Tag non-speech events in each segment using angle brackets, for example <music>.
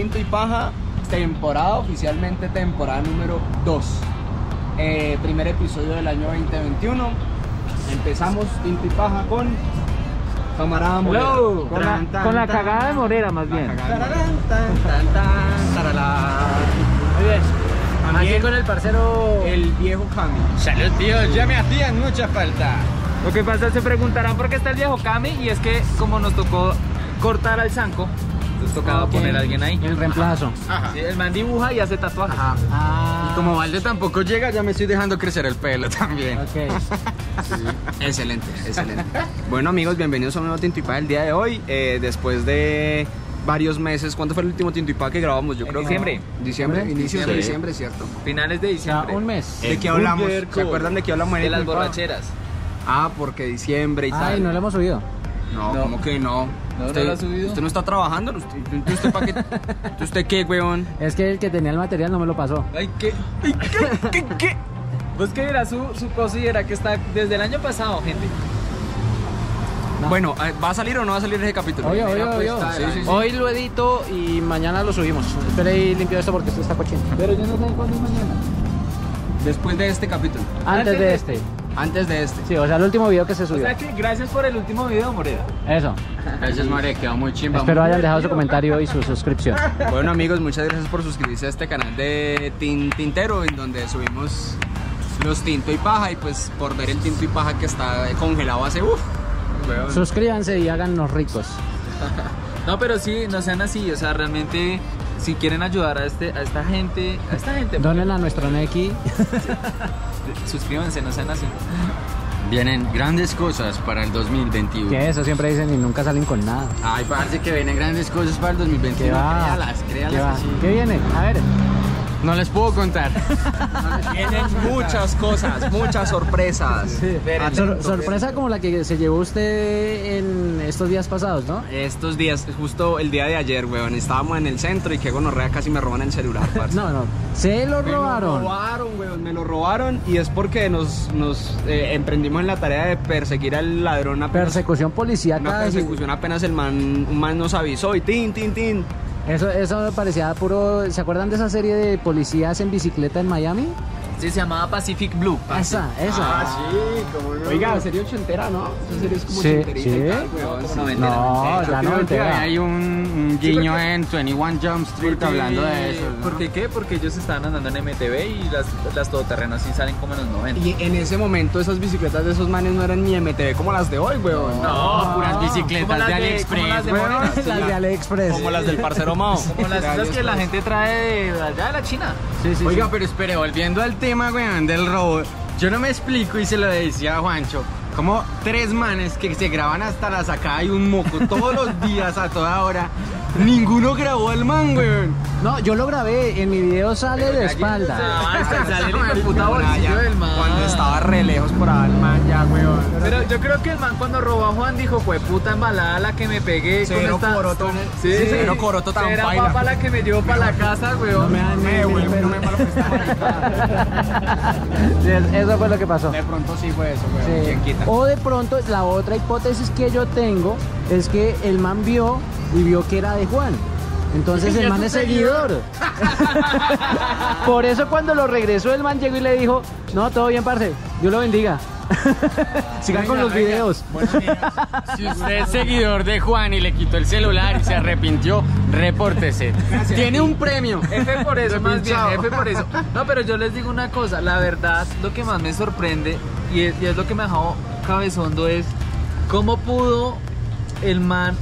Tinto y Paja, temporada oficialmente, temporada número 2. Eh, primer episodio del año 2021. Empezamos Tinto y Paja con camarada Morera. Hello. Con la, Tan, tan, con la tan. cagada de Morera, más bien. Muy bien. También Aquí con el parcero. El viejo Cami. Salud, tío, ya me hacían mucha falta. Lo que pasa es se preguntarán por qué está el viejo Kami y es que como nos tocó cortar al Zanco, nos tocaba poner a alguien ahí. El reemplazo. Ajá. Sí, el man dibuja y hace tatuajes. Ah, Y como Valde tampoco llega, ya me estoy dejando crecer el pelo <laughs> también. Ok. Excelente, <laughs> excelente. bueno amigos, bienvenidos a un nuevo Tinto y Paja el día de hoy. Eh, después de varios meses, ¿cuándo fue el último Tinto y Paja que grabamos? Yo En creo diciembre. que inicios de Diciembre. diciembre, ¿cierto? Finales de O sea, diciembre. un mes. ¿De qué hablamos? ¿Se acuerdan de qué hablamos en de las borracheras. Ah, porque diciembre y tal. Ay, no lo hemos subido. No, No. ¿cómo que no? ¿No, usted, no lo ha subido? ¿Usted no está trabajando? ¿Usted, usted, qué, ¿Usted- qué, weón? Es que el que tenía el material no me lo pasó. Ay, ¿qué? Ay, ¿Qué? ¿Qué? ¿Qué? Pues que era su, su cosa y era que está desde el año pasado, gente. No. Bueno, eh, ¿va a salir o no va a salir ese capítulo? Oye, oye, Primera oye. apuesta del Sí, sí, año. sí. Hoy lo edito y mañana lo subimos. Espera y limpio esto porque esto está cochino. Pero yo no sé cuándo es mañana. Después de este capítulo. Antes de este. Antes de este. Sí, o sea, el último video que se O subió. sea que gracias por el último video, Morera. Eso. Gracias, María, quedó muy chimba. Espero hayan dejado su comentario y su suscripción. Bueno amigos, muchas gracias por suscribirse a este canal de Tin- Tintero en donde subimos los tinto y paja y pues por ver el tinto y paja que está congelado hace uff. Suscríbanse y háganos ricos. <laughs> No, pero sí, no sean así, o sea, realmente si quieren ayudar a este a esta gente, a esta gente, Donen a nuestro Neki. <laughs> suscríbanse, no sean así. Vienen grandes cosas para el 2021. Que eso siempre dicen y nunca salen con nada. Ay, parece que vienen grandes cosas para el 2021. ¿Qué va? Créalas, créalas ¿Qué va? ¿Qué viene? A ver. No les puedo contar. Vienen muchas cosas, muchas sorpresas. Sor- sorpresa como la que se llevó usted en estos días pasados, ¿no? Estos días, justo el día de ayer, weón, estábamos en el centro y que gonorrea casi me roban el celular, parce. No, no. Se lo Me lo robaron. robaron, weón, me lo robaron y es porque nos, nos eh, emprendimos en la tarea de perseguir al ladrón apenas, Persecución una policíaca. persecución apenas el man, un man nos avisó y tin, tin, tin. Eso, eso me parecía puro. ¿Se acuerdan de esa serie de policías en bicicleta en Miami? Sí, se llamaba Pacific Blue. Esa, esa. sí, como no. Oiga, serie ochentera, ¿no? Esa serie es como Sí, ochenterita y sí. tal, weón, sí. noventera, No, noventera. Yo no creo que entera. hay un, un guiño en 21 Jump Street Porque- hablando de eso. ¿no? ¿Por qué qué? Porque ellos estaban andando en MTV y las, las todoterrenos sí salen como en los 90. Y en ese momento esas bicicletas de esos manes no eran ni MTV como las de hoy, weón. No, puras bicicletas las de de- AliExpress, como las de weón. Las de AliExpress. Como las del parcero Mao. <laughs> Como las esas que la gente trae de allá de la China. Sí, sí, Oiga, sí. pero espere, volviendo al tema, weón, del robo. Yo no me explico y se lo decía a Juancho. Como tres manes que se graban hasta la sacada y un moco todos los <laughs> días a toda hora. Ninguno grabó al man, weón. No, yo lo grabé. En mi video sale de espalda. Avanza, <laughs> sale el hijo de puta bolsillo del man. Cuando estaba re lejos por ahí, el man ya, weón. Pero yo creo que el man cuando robó a Juan dijo, fue puta embalada la que me pegué Cero con esta... coroto. Sí, Cero coroto tan Era papa la que me llevó para la casa, No weón. me dan Me, ni- no me malo <laughs> Sí, Eso fue lo que pasó. De pronto sí fue eso, weón. Sí. O de pronto, la otra hipótesis que yo tengo es que el man vio y vio que era de Juan. Entonces el man es seguidor. <laughs> Por eso cuando lo regresó el man llegó y le dijo, no, todo bien, parce, Dios lo bendiga. <laughs> Sigan con los videos. Si usted es seguidor de Juan y le quitó el celular y se arrepintió, repórtese. Tiene un premio. F por eso, más bien, Repinchado. F por eso. No, pero yo les digo una cosa, la verdad, lo que más me sorprende y es, y es lo que me ha dejado cabezondo es cómo pudo el man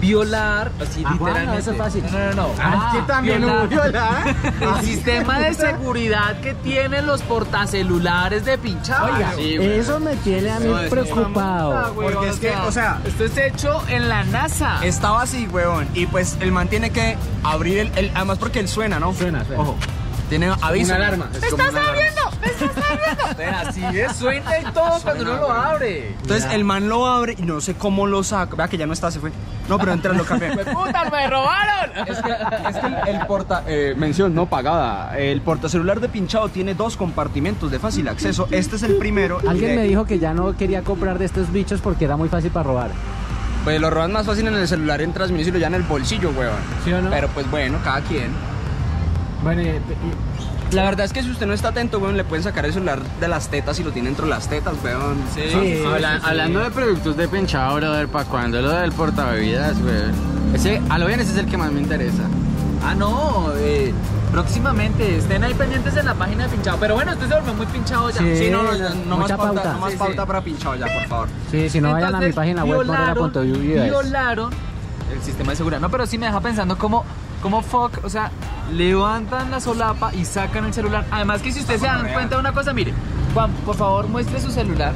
violar, así Ah, literalmente. no, eso es fácil. No, no, no. Ah, que también hubo violar. <laughs> El sistema de seguridad que tienen los portacelulares de pinchado. Oiga, Sí, eso me tiene a mí No, preocupado. Porque es que, o sea, esto es hecho en la NASA. Estaba así, weón. Y pues el man tiene que abrir el. el- además, porque él suena, ¿no? Suena, suena. Ojo. Tiene aviso. Una alarma. Es como una alarma. Pero así es, suena y todo cuando uno lo abre. Entonces el man lo abre y no sé cómo lo saca. Vea que ya no está, se fue. No, pero entra lo cambié. <laughs> ¡Puta, me robaron! Es que, es que el, el porta. eh, mención no pagada. El portacelular de pinchado tiene dos compartimentos de fácil acceso. Este es el primero. Alguien de- me dijo que ya no quería comprar de estos bichos porque era muy fácil para robar. Pues lo roban más fácil en el celular en Transmilenio y lo llevan en el bolsillo, weón. ¿Sí o no? Pero pues bueno, cada quien. Bueno, y- y- La verdad es que si usted no está atento, weón, le pueden sacar el celular de las tetas y lo tiene dentro de las tetas, weón. Sí. Habla- Hablando de productos de pinchado, brother, ¿para cuándo lo del portabebidas, güey? Ese, a lo bien, ese es el que más me interesa. Ah, no, eh, próximamente estén ahí pendientes en la página de pinchado. Pero bueno, este se volvió muy pinchado ya. Sí. Sí, no, no, no, no más mucha pauta, pauta. no más Sí, pauta para pinchado ya, por favor. sí, si no vayan a mi Entonces, página web, violaron, violaron el sistema de seguridad. No, pero sí me deja pensando cómo, cómo fuck, o sea, levantan la solapa y sacan el celular. Además que si ustedes se dan Real. cuenta de una cosa, mire, Juan, por favor, muestre su celular.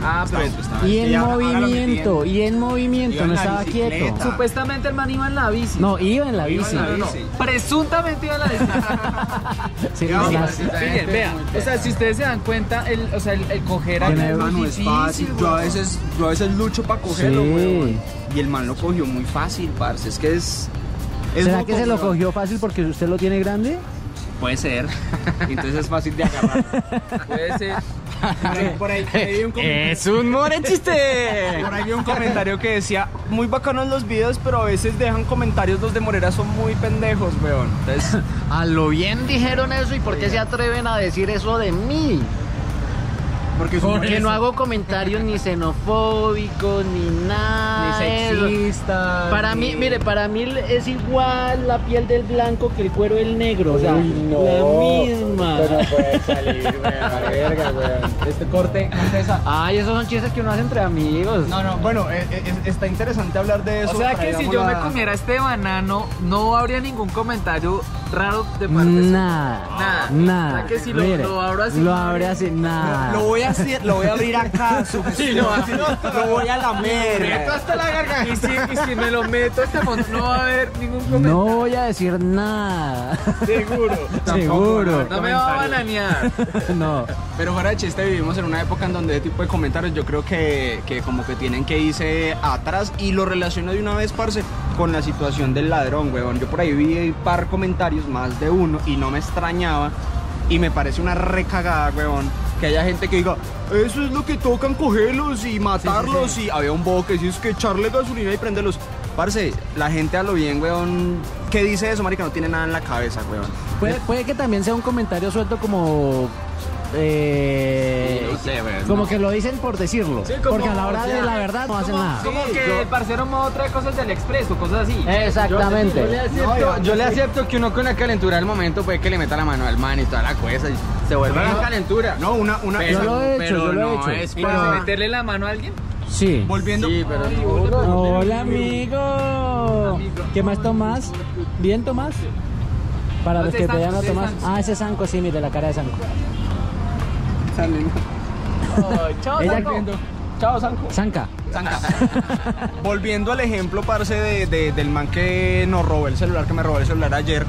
Ah, pues, Y en movimiento, y en movimiento, no estaba bicicleta. quieto. supuestamente el man iba en la bici. No, iba en la Iba bici. en la No, no, bici. Presuntamente iba en la bici. <laughs> Sí, Iba no, en la las- bici. Fíjense, vea, o sea, si ustedes se dan cuenta, el, o sea, el, el coger Tiene- acá es fácil. Yo a veces, yo a veces lucho para cogerlo, Sí. weón. Y el man lo cogió muy fácil, parce. Es que es. Es ¿Será que se lo cogió fácil porque usted lo tiene grande? Puede ser. <laughs> Entonces es fácil de agarrar. Puede ser. Por ahí, por ahí, por ahí vi un comentario. ¡Es un more chiste! Por ahí vi un comentario que decía, muy bacanos los videos, pero a veces dejan comentarios los de Morera son muy pendejos, weón. Entonces, <laughs> A lo bien dijeron eso y por qué se atreven a decir eso de mí. Porque es un Porque no hago comentarios ni xenofóbicos ni nada. de eso. sexista. Para mí, mire, para mí es igual la piel del blanco que el cuero del negro. O sea, la misma. puede salir, weón, la verga, weón. Este corte, esa. Ay, esos son chistes que uno hace entre amigos. No, no, bueno, eh, eh, está interesante hablar de eso. O sea que si yo me comiera este banano, no habría ningún comentario raro de parte suya. Nada. Nada. Nada. O sea que si lo- Mire, lo abro así, Lo no abre así, nada. Lo voy a hacer, lo voy a abrir acá, <laughs> su lo, <laughs> lo voy a lamer. hasta la garganta. Y si, y si me lo meto hasta fondo, no va a haber ningún comentario. No voy a decir nada. Seguro. <laughs> Seguro. No me va a bananear. No. Pero fuera de chiste, vivimos en una época en donde ese tipo de comentarios yo creo que, que como que tienen que irse atrás y lo relaciono de una vez, parce, con la situación del ladrón, weón. Yo por ahí vi un par comentarios, más de uno, y no me extrañaba y me parece una recagada, weón. Que haya gente que diga, eso es lo que tocan, cogerlos y matarlos. Y había un bobo que decía, es que echarle gasolina y prenderlos. Parce, la gente a lo bien, weón, ¿qué dice eso, marica? No tiene nada en la cabeza, weón. Puede, puede que también sea un comentario suelto como. Eh, No sé, weón, como no. que lo dicen por decirlo. Sí, como- porque a la hora o sea, de la verdad no hacen Como, nada. como que el parcero modo trae cosas del expreso, cosas así. Exactamente. Yo le, acepto, yo le acepto que uno con la calentura del momento puede que le meta la mano al man y toda la cosa y se vuelva No, la calentura. No, una, una, Pero- Yo lo he hecho, pero yo lo he no hecho. es ¿Y para- meterle la mano a alguien? Sí. volviendo. Sí, pero no. Hola, amigo. ¿Qué más Tomás? ¿Bien, Tomás? Para los que vean a Tomás. Sanco. Ah, ese es Sanco, sí, mire la cara de Sanco. Chao, Ella- Sanco. Chao, Sanco. Sanca. Zanca. <laughs> Volviendo al ejemplo, parce, de, de- del man que nos robó el celular, que me robó el celular ayer.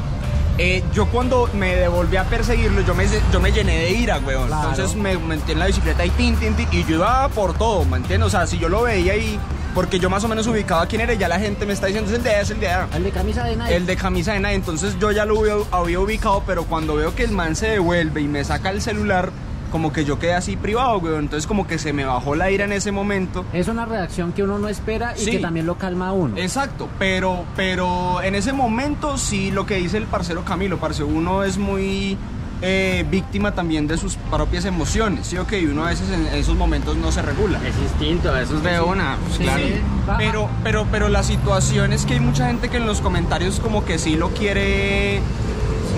eh, yo cuando me devolví a perseguirlo, yo me, yo me llené de ira, weón. Claro. Entonces me metí en la bicicleta y tin, tin, tin, y yo iba por todo, ¿me entiendes? O sea, si yo lo veía y... Porque yo más o menos ubicaba quién era, y ya la gente me está diciendo, es el de allá, es el de allá. El de camisa de Nike. El de camisa de nada, entonces yo ya lo había, había ubicado, pero cuando veo que el man se devuelve y me saca el celular, como que yo quedé así privado, weón. Entonces como que se me bajó la ira en ese momento. Es una reacción que uno no espera y Sí. que también lo calma a uno. Exacto, pero, pero en ese momento sí lo que dice el parcero Camilo, parce, uno es muy eh, víctima también de sus propias emociones, ¿sí? Ok, uno a veces en esos momentos no se regula. Es instinto, eso es de una. pues, Sí, claro. sí. Pero, pero, pero la situación es que hay mucha gente que en los comentarios como que sí lo quiere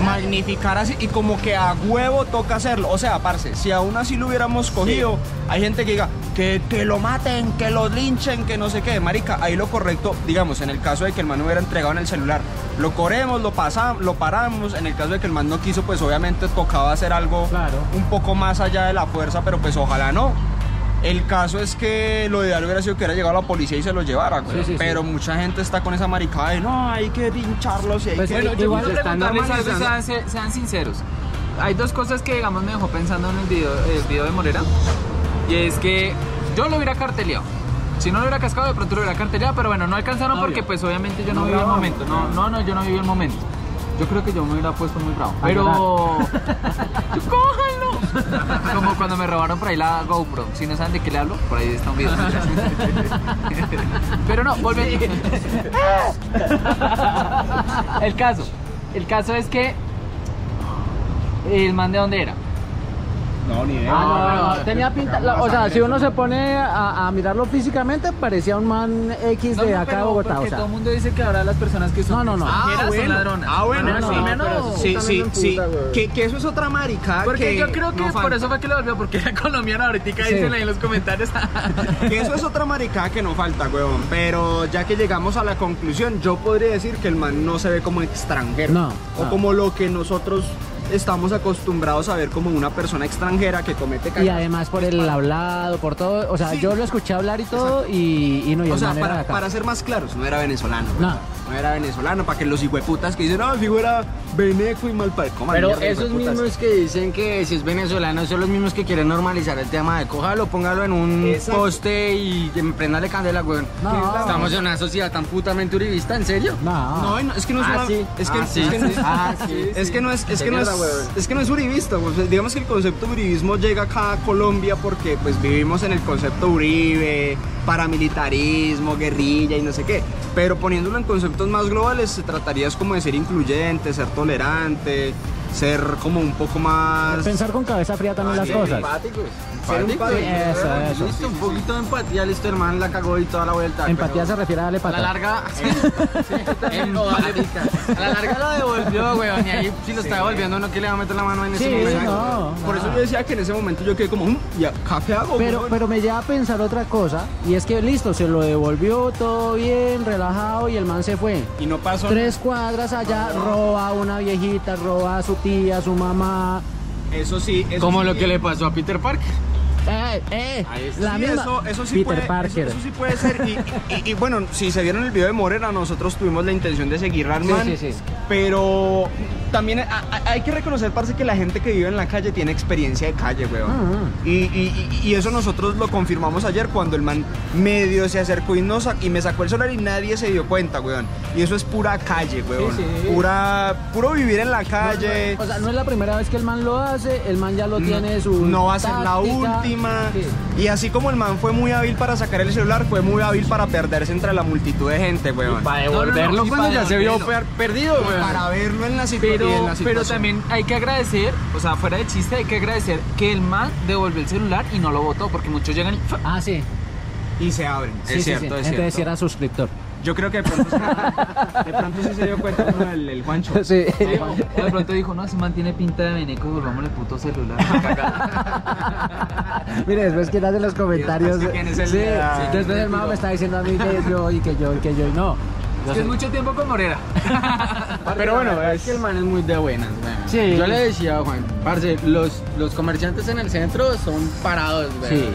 magnificar así y como que a huevo toca hacerlo. O sea, parce, si aún así lo hubiéramos cogido, hay gente que diga que, que lo maten, que lo linchen, que no sé qué. Marica, ahí lo correcto, digamos, en el caso de que el man hubiera entregado en el celular, lo corremos, lo pasamos, lo paramos. En el caso de que el man no quiso, pues obviamente tocaba hacer algo Claro. un poco más allá de la fuerza, pero pues ojalá no. El caso es que lo ideal hubiera sido que hubiera llegado la policía y se lo llevara, güey. Sí, sí, sí. pero mucha gente está con esa maricada de no, hay que pincharlos y hay Pues, que. Bueno, yo Igual preguntarles algo sean, sean sinceros. Hay dos cosas que, digamos, me dejó pensando en el video, el video de Morera. Y es que yo lo hubiera carteleado. Si no lo hubiera cascado, de pronto lo hubiera carteleado. Pero bueno, no alcanzaron Obvio. porque, pues, obviamente yo no, No viví el momento. No, no, no, yo no viví el momento. Yo creo que yo me hubiera puesto muy bravo. Pero. <laughs> <laughs> ¡Cójanlo! <laughs> Como cuando me robaron por ahí la GoPro. Si no saben de qué le hablo, por ahí está un video. <laughs> Pero no, volviendo. El caso. El caso es que. El man de dónde era. No, ni idea. Ah, no, no, tenía pinta, la- o sea, si no, uno no. se pone a, a mirarlo físicamente, parecía un man X No, de no, acá de Bogotá, o porque sea. todo el mundo dice que ahora las personas que son No, no, no. extranjeras son ladronas. Ah, bueno, Ah, no, sí, no, menos- sí, sí, sí. Que, que eso es otra maricada. Porque que yo creo que no por falta. eso fue que lo volvió, porque era colombiano. Ahorita Sí. dicen ahí en los comentarios. <laughs> Que eso es otra maricada que no falta, huevón. Pero ya que llegamos a la conclusión, yo podría decir que el man no se ve como extranjero. No, O no. como lo que nosotros estamos acostumbrados a ver como una persona extranjera que comete Y cagadas. además por el hablado, por todo, o sea, Sí. yo lo escuché hablar y todo y, y no, y O sea, para, acá. para ser más claros, no era venezolano. No. güey. No era venezolano, para que los hijueputas que dicen, no, el fijo era veneco y mal. Pero esos mismos que dicen que si es venezolano son los mismos que quieren normalizar el tema de cójalo, póngalo en un Exacto. poste y prendale candela, weón. No. Estamos en una sociedad tan putamente uribista, ¿en serio? No. No, no, es que no es Ah, una- es que Ah, no es- Ah, es que no es es que no es es que no es uribista, digamos que el concepto uribismo llega acá a Colombia porque pues vivimos en el concepto Uribe, paramilitarismo, guerrilla y no sé qué, pero poniéndolo en conceptos más globales se trataría como de ser incluyente, ser tolerante, ser como un poco más Pensar con cabeza fría también las sí, cosas. ser Empático. empático. Eso, eso. Listo, un poquito de empatía, listo, hermano, la cagó y toda la vuelta. Empatía pero se refiere a darle A la pata. larga, empática. A la larga <laughs> lo devolvió, weón, y ahí si lo está devolviendo, uno que le va a meter la mano en ese Sí, momento. no. Por eso yo decía que en ese momento yo quedé como, "Mm, ya, café hago, Pero, weón?". pero me lleva a pensar otra cosa, y es que listo, se lo devolvió todo bien, relajado, y el man se fue. y no pasó Tres cuadras allá, roba a una viejita, roba a su tía, a su mamá. Eso sí, eso Como sí. lo que le pasó a Peter Parker. Eh, eh, la Sí, misma. Eso, eso sí Peter puede, Parker. Eso, eso sí puede ser. Y, y- y bueno, si se vieron el video de Morena, nosotros tuvimos la intención de seguir al Sí, man, sí, sí. Pero también a- a- hay que reconocer, parce, que la gente que vive en la calle tiene experiencia de calle, weón. Mm, Y, y- eso nosotros lo confirmamos ayer cuando el man medio se acercó y, nos, y me sacó el celular y nadie se dio cuenta, weón. Y eso es pura calle, weón. Pura, puro vivir en la calle. O sea, no es la primera vez que el man lo hace, el man ya lo tiene su. no va a ser la táctica. Sí. Y así como el man fue muy hábil para sacar el celular, fue muy hábil para perderse entre la multitud de gente, weón. Para No, no, no, devolverlo y cuando para ya se vio per- perdido, Y weón. para verlo en la, situ- Pero, y en la pero situación. también hay que agradecer, o sea, fuera de chiste, hay que agradecer que el man devolvió el celular y no lo botó, porque muchos llegan y. Ah, sí. Y se abren. Sí, es sí, cierto, sí. es Entonces cierto. era suscriptor. Yo creo que de pronto, <laughs> de pronto sí se dio cuenta uno el, el Juancho. Sí. O de pronto dijo, no, ese man tiene pinta de veneco, devolvámosle el puto celular. <laughs> Mire, después quién hace los comentarios. después que quién es el sí, sí, después el man me está diciendo a mí que yo y que yo y que yo y no. Es que es mucho tiempo con Morera. Pero bueno, es que el man es muy de buenas. Sí. Yo le decía a Juan, parce, los, los comerciantes en el centro son parados, weón. Sí.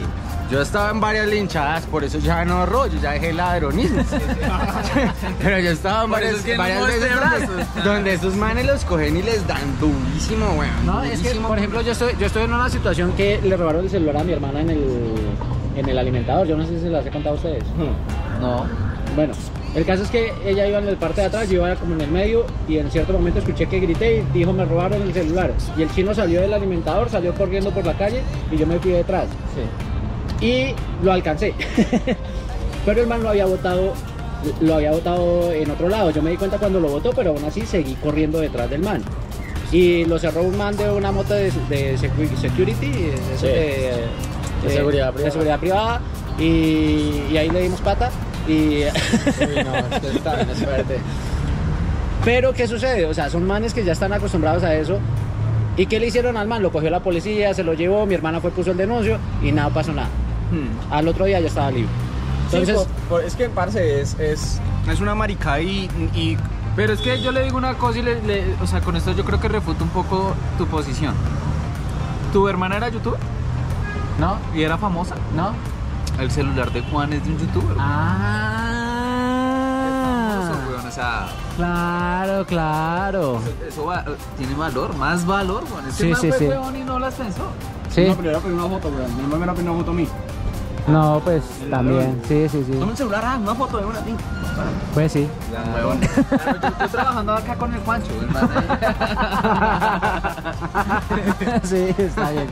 Yo estaba en varias linchadas, por eso ya no yo ya dejé el ladronismo. <laughs> <laughs> Pero yo estaba en Por varias, es que no varias muestre veces donde, brazos. donde esos manes los cogen y les dan durísimo, weón. No, es que, por ejemplo, yo estoy, yo estoy en una situación que le robaron el celular a mi hermana en el, en el alimentador. Yo no sé si se las he contado a ustedes. No. Bueno, el caso es que ella iba en el parte de atrás, yo iba como en el medio y en cierto momento escuché que grité y dijo me robaron el celular. Y el chino salió del alimentador, salió corriendo por la calle y yo me fui detrás. Y lo alcancé. <laughs> pero el man lo había botado, lo había botado en otro lado. Yo me di cuenta cuando lo botó, pero aún así seguí corriendo detrás del man. Y lo cerró un man de una moto de, de secu- security, de, esos Sí. de- De seguridad privada. seguridad privada. Y, y ahí le dimos pata. Y <laughs> Uy, no, es que está bien, es fuerte. Pero, ¿qué sucede? O sea, son manes que ya están acostumbrados a eso. ¿Y qué le hicieron al man? Lo cogió la policía, se lo llevó, mi hermana fue, puso el denuncio y nada pasó nada. Hmm. Al otro día ya estaba libre. Entonces, Sí, por- por- es que, parce, es, es, es una maricada y, y Pero es que yo le digo una cosa y le, le- o sea, con esto yo creo que refuto un poco tu posición. ¿Tu hermana era youtuber? ¿no? ¿Y era famosa? ¿No? El celular de Juan es de un youtuber. Ah, Famoso, weón, o sea, claro, claro. eso va- tiene valor, más valor, weón. Este Sí, sí, fue sí. huevón y no las pensó. Sí. No, pero era por una foto, weón. Mi mamá me era por una foto a mí. No, pues también, sí, sí, sí. Toma el celular, ah, una foto de una tin. Pues sí. Claro, <laughs> <laughs> yo estoy trabajando acá con el Juancho. el man ahí. <laughs> sí, está bien.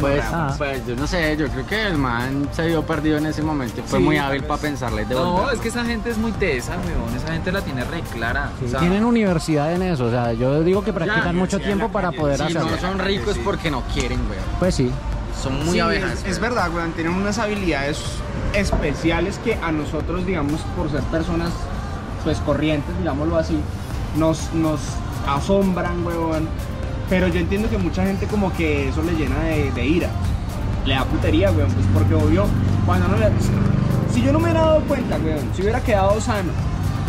Pues, Ah. pues yo no sé, yo creo que el man se vio perdido en ese momento fue Sí, muy hábil para pensarle de No, volver. es que esa gente es muy tesa, weón. Esa gente la tiene re clara. Sí, O sea, Tienen universidad en eso, o sea, yo digo que practican Ya, mucho sí, tiempo para poder Si hacerlo. no son ricos porque no quieren, güey. Pues sí. Son muy Sí, abejas. Es, verdad, weón, tienen unas habilidades especiales que a nosotros, digamos, por ser personas pues corrientes, digámoslo así, nos, nos asombran, weón. Pero yo entiendo que mucha gente como que eso le llena de, de ira. Le da putería, weón, pues porque obvio, cuando no le... Si yo no me hubiera dado cuenta, weón, si hubiera quedado sano.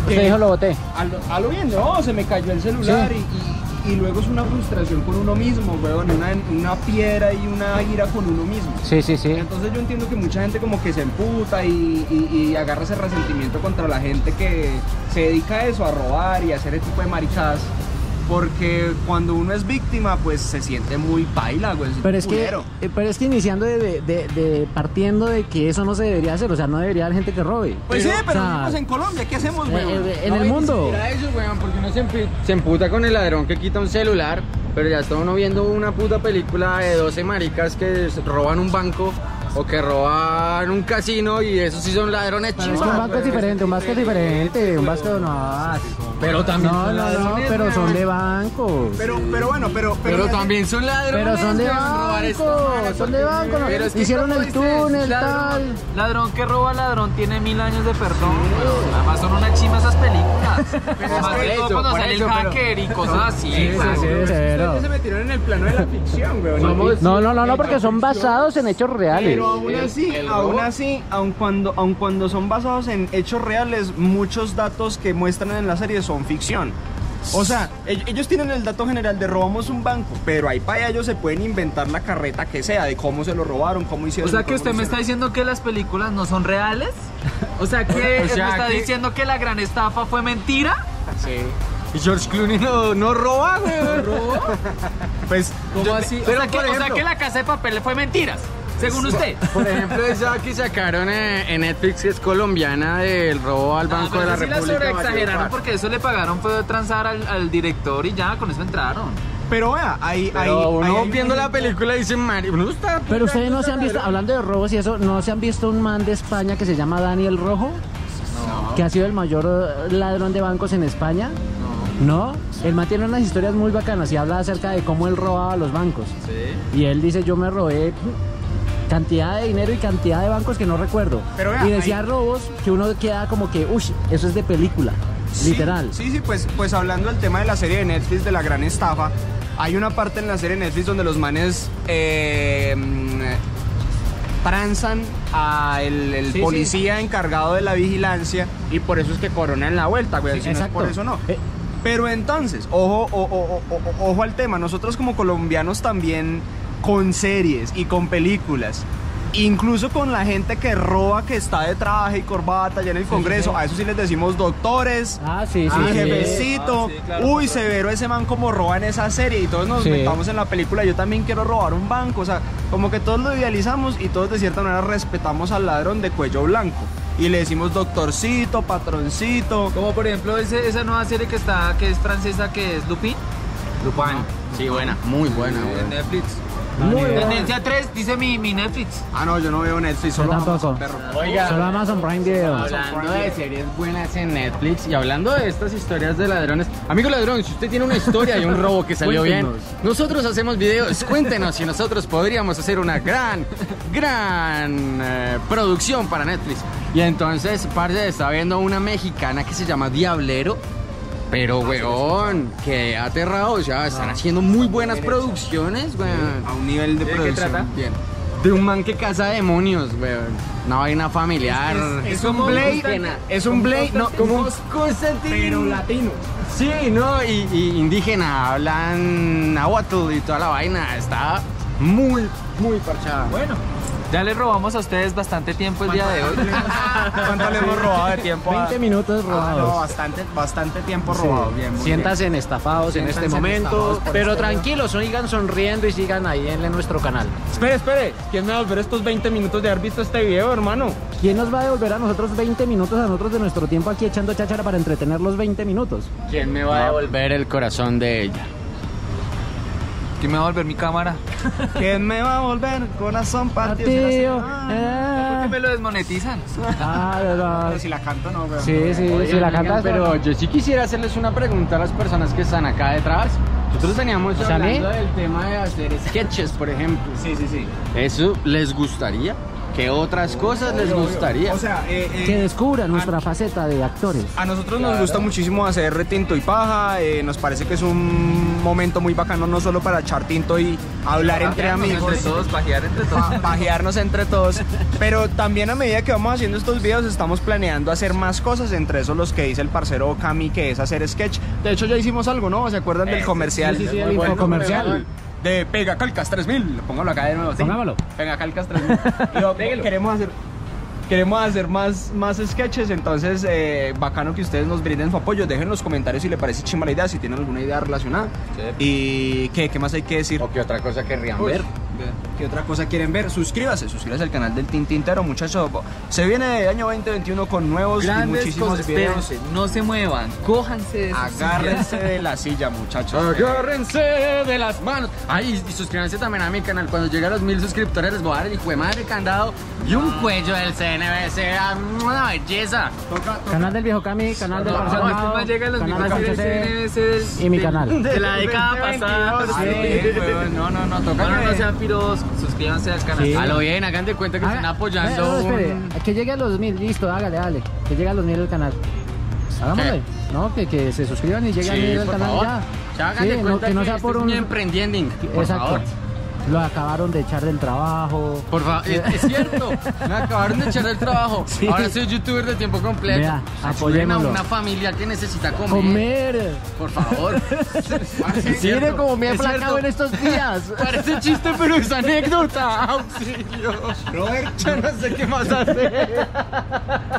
Usted que- dijo lo boté. a lo, a lo bien, no, se me cayó el celular Sí. y, y- y luego es una frustración con uno mismo, weón, una, una piedra y una ira con uno mismo. Sí, sí, sí. Entonces yo entiendo que mucha gente como que se emputa y, y- y agarra ese resentimiento contra la gente que se dedica a eso, a robar y a hacer ese tipo de maricadas. Porque cuando uno es víctima, pues se siente muy paila, güey. Pero es que, eh, pero es que iniciando de, de- de- partiendo de que eso no se debería hacer, o sea, no debería haber gente que robe. Pues sí, pero o sea, vivimos en Colombia, ¿qué hacemos, eh, güey? eh, en No, el mundo. eso, weón, porque uno se, se emputa con el ladrón que quita un celular, pero ya está uno viendo una puta película de 12 maricas que roban un banco o que roban un casino y esos sí son ladrones Pero es que un banco es weón. diferente, un banco es diferente, un banco no. Pero también No, son no, no, ladrones, pero son weón. de bancos. Pero, pero bueno, pero... Pero también son ladrones. Pero son de weón, banco, son de banco. ¿no? Pero es que Hicieron ¿cómo el túnel, ladrón, tal. ladrón que roba ladrón tiene mil años de perdón. weón. Además son una chima esas películas. <laughs> Además por que todo cuando sale eso, el pero- hacker y cosas así. Sí, weón. sí, sí, se metieron en el plano de la ficción, güey. Somos- No, no, no, no, porque son basados en hechos reales. Pero aún El- así, el aún robo. así, aun cuando, aun cuando son basados en hechos reales, muchos datos que muestran en la serie son ficción. O sea, ell- ellos tienen el dato general de robamos un banco, pero ahí para ellos se pueden inventar la carreta que sea, de cómo se lo robaron, cómo hicieron. O sea que usted me está diciendo que las películas no son reales. O sea que <laughs> O sea me está que- diciendo que la gran estafa fue mentira. Y George Clooney no, no roba, weón. <laughs> Pues, ¿Cómo yo- así? pero o, sea que, o sea que la casa de papel fue mentiras, según usted. Por ejemplo, esa que sacaron eh, en Netflix que es colombiana del robo al Banco de la sí la República. sobreexageraron Valledupar. porque eso le pagaron fue transar al, al director y ya con eso entraron. pero vea, ahí, ahí, Pero uno ahí hay viendo la película dice, Mari, uno está... Pero ustedes no se han visto, hablando de robos y eso, ¿no se han visto un man de España que se llama Daniel Rojo? Que ha sido el mayor eh, ladrón de bancos en España. No. El man tiene unas historias muy bacanas y habla acerca de cómo él robaba los bancos. Sí. Y él dice, yo me robé cantidad de dinero y cantidad de bancos que no recuerdo. Pero vea, y decía ahí- robos que uno queda como que, uy, eso es de película. Sí, Literal. Sí, sí, pues, pues hablando del tema de la serie de Netflix de la gran estafa, hay una parte en la serie de Netflix donde los manes eh, mm, transan a el, sí. policía encargado de la vigilancia y por eso es que coronan la vuelta, güey. Si no es exacto. por eso no. Eh, Pero entonces, ojo, o- o- o- o- ojo al tema, nosotros como colombianos también con series y con películas, incluso con la gente que roba, que está de traje y corbata allá en el Congreso, sí. a eso sí les decimos doctores, Ah, sí, sí. ah, sí. jefecito, Ah, sí, claro, uy, severo ese man como roba en esa serie y todos nos Sí. metamos en la película, yo también quiero robar un banco, o sea, como que todos lo idealizamos y todos de cierta manera respetamos al ladrón de cuello blanco y le decimos doctorcito, patroncito. Como por ejemplo ese- esa nueva serie que está, que es francesa, que es Lupin. Lupin. Sí, buena. Muy buena, en. Netflix. Muy. Tendencia 3, dice mi, mi Netflix. Ah, no, yo no veo Netflix, solo. Amazon, perro. Oiga, Solo Amazon Prime Video. Hablando de series buenas en Netflix y hablando de estas historias de ladrones, amigo ladrón, si usted tiene una historia y un robo que salió bien, nosotros hacemos videos, cuéntenos si nosotros podríamos hacer una gran, gran eh, producción para Netflix. Y entonces, parce, está viendo una mexicana que se llama Diablero. Pero, weón, que aterrado, o sea, están haciendo muy buenas producciones, weón. A un nivel de ¿De qué producción. trata? Bien. De un man que caza demonios, weón. Una vaina familiar. Es, Es un como Blade, es un Blade, no, como un pero Constantine. latino. Sí, ¿no? Y, y indígena, hablan nahuatl y toda la vaina. Está muy, muy parchada. Bueno, Ya les robamos a ustedes bastante tiempo el día de hoy. <laughs> ¿Cuánto le hemos robado de tiempo? a- 20 minutos Ah, no, robados. bastante, bastante tiempo Sí. robado. Bien, muy Siéntanse en estafados en este momento, pero este tranquilos, sigan sonriendo y sigan ahí en, nuestro canal. Espere, espere. ¿Quién me va a volver estos 20 minutos de haber visto este video, hermano? ¿Quién nos va a devolver a nosotros 20 minutos a nosotros de nuestro tiempo aquí echando cháchara para entretener los 20 minutos? ¿Quién me va a devolver el corazón de ella? ¿Quién me va a volver mi cámara? <laughs> ¿Quién me va a volver corazón ti? Tío, ¿Por eh. qué me lo desmonetizan? Ah, verdad. Si la canto, no, weón. Sí, sí, sí, la cantas. pero yo sí quisiera hacerles una pregunta a las personas que están acá detrás. Nosotros teníamos hablando del tema de hacer sketches, por ejemplo. Sí, sí, sí. ¿Eso les gustaría? ¿Qué otras cosas les gustaría? O sea, eh, eh, Que descubran a- nuestra faceta de actores. A nosotros nos gusta muchísimo hacer retinto y paja, eh, nos parece que es un momento muy bacano no solo para echar tinto y hablar entre amigos, Entre todos, pajear entre todos. pa- pajearnos entre todos, pero también a medida que vamos haciendo estos videos estamos planeando hacer más cosas, entre esos los que dice el parcero Cami, que es hacer sketch. De hecho ya hicimos algo, ¿no? ¿Se acuerdan del comercial? sí, sí, el bueno, infocomercial. De Pega Calcas 3000, póngalo acá de nuevo. ¿sí? Pongámoslo. Pega Calcas 3000. Y <laughs> yo, queremos hacer Queremos hacer más, más sketches, entonces eh, bacano que ustedes nos brinden su apoyo. Dejen en los comentarios si les parece chimba la idea, si tienen alguna idea relacionada. Y ¿qué, qué más hay que decir. ¿O qué otra cosa querrían Uy, ver? ¿Qué otra cosa quieren ver? Suscríbase, suscríbase al canal del Tintintero, muchachos. Se viene el año 2021 con nuevos y muchísimos cosas. videos. Espérense, no se muevan. Cójanse de sus Agárrense de la silla, muchachos. Agárrense de las manos. Ay, y suscríbanse también a mi canal. Cuando llegue a los mil suscriptores les voy a dar el hijo de madre candado y un cuello del CNBC. Ah, Una belleza. Toca, toca. Canal del viejo Cami, canal del No, este llega a los canal mil del CNBC y mi canal. De la década pasada. No, no, no, toca. No, no, no que- sean piros. Suscríbanse al canal. Sí. A lo bien, hagan de cuenta que Haga- están apoyando. no, espere, un- que llegue a los mil, listo, hágale, hágale. Que llegue a los mil el canal. Hagámosle. No, que, que se suscriban y llegue al Sí, mil el por canal favor. ya. Ya hagan Sí, de no- cuenta que no que sea este por es un. mi emprendiendo. Por Exacto. favor. Lo acabaron de echar del trabajo. Por favor, es, es cierto. Me acabaron de echar el trabajo. <laughs> Sí. Ahora soy youtuber de tiempo completo. Vea, Ayuden a apoyémoslo. una familia que necesita comer. Comer. Por favor. <laughs> Mire cómo me he aplacado en estos días. <laughs> Parece chiste, pero es anécdota. Auxilio. Robert, Ya no sé qué más hacer.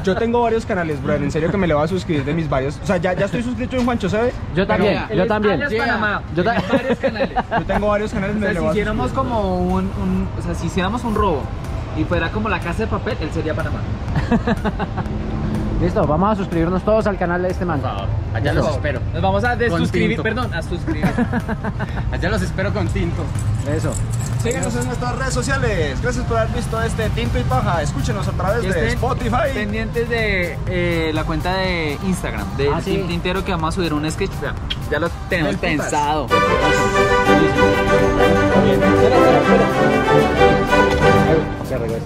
Yo tengo varios canales, brother. En serio que me le voy a suscribir de mis varios. O sea, ya, ya estoy suscrito en Juancho, ¿sabe? Yo también, Pero- yo también. Alias Panamá. Yo ta- varios canales. <laughs> Yo tengo varios canales, O sea, si hiciéramos como un, un- o sea, si hiciéramos un robo y fuera como la casa de papel, él sería Panamá. <laughs> Listo, vamos a suscribirnos todos al canal de este man. Por favor, allá los espero. Nos vamos a desuscribir, tinto. perdón, a suscribir. <laughs> Allá los espero con tinto. Eso. Síguenos en nuestras redes sociales. Gracias por haber visto este Tinto y Paja. Escúchenos a través de Spotify. Pendientes de eh, la cuenta de Instagram, de Ah, sí. Tintero, que vamos a subir un sketch. Ya lo tenemos pensado. Bien. Ya regreso.